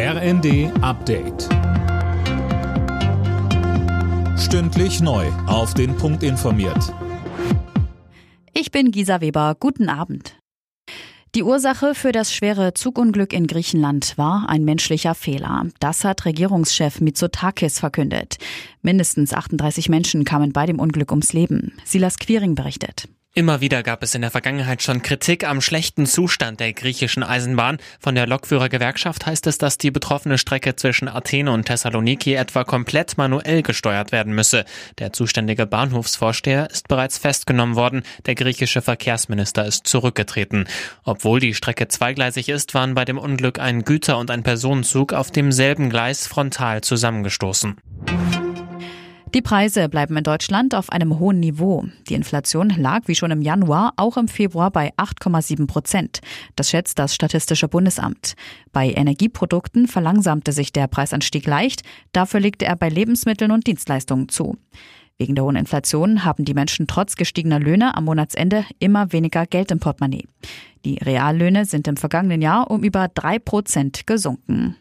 RND Update. Stündlich neu. Auf den Punkt informiert. Ich bin Gisa Weber. Guten Abend. Die Ursache für das schwere Zugunglück in Griechenland war ein menschlicher Fehler. Das hat Regierungschef Mitsotakis verkündet. Mindestens 38 Menschen kamen bei dem Unglück ums Leben. Silas Quiring berichtet. Immer wieder gab es in der Vergangenheit schon Kritik am schlechten Zustand der griechischen Eisenbahn. Von der Lokführergewerkschaft heißt es, dass die betroffene Strecke zwischen Athen und Thessaloniki etwa komplett manuell gesteuert werden müsse. Der zuständige Bahnhofsvorsteher ist bereits festgenommen worden. Der griechische Verkehrsminister ist zurückgetreten. Obwohl die Strecke zweigleisig ist, waren bei dem Unglück ein Güter- und ein Personenzug auf demselben Gleis frontal zusammengestoßen. Die Preise bleiben in Deutschland auf einem hohen Niveau. Die Inflation lag wie schon im Januar auch im Februar bei 8,7 Prozent. Das schätzt das Statistische Bundesamt. Bei Energieprodukten verlangsamte sich der Preisanstieg leicht, dafür legte er bei Lebensmitteln und Dienstleistungen zu. Wegen der hohen Inflation haben die Menschen trotz gestiegener Löhne am Monatsende immer weniger Geld im Portemonnaie. Die Reallöhne sind im vergangenen Jahr um über drei Prozent gesunken.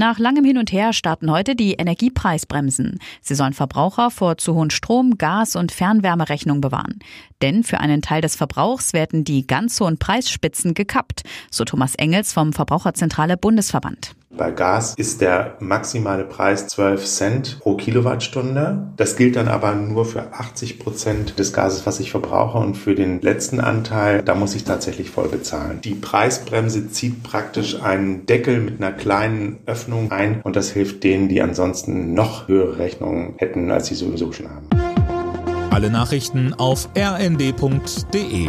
Nach langem Hin und Her starten heute die Energiepreisbremsen. Sie sollen Verbraucher vor zu hohen Strom-, Gas- und Fernwärmerechnungen bewahren. Denn für einen Teil des Verbrauchs werden die ganz hohen Preisspitzen gekappt, so Thomas Engels vom Verbraucherzentrale Bundesverband. Bei Gas ist der maximale Preis 12 Cent pro Kilowattstunde. Das gilt dann aber nur für 80 Prozent des Gases, was ich verbrauche. Und für den letzten Anteil, da muss ich tatsächlich voll bezahlen. Die Preisbremse zieht praktisch einen Deckel mit einer kleinen Öffnung ein. Und das hilft denen, die ansonsten noch höhere Rechnungen hätten, als sie sowieso schon haben. Alle Nachrichten auf rnd.de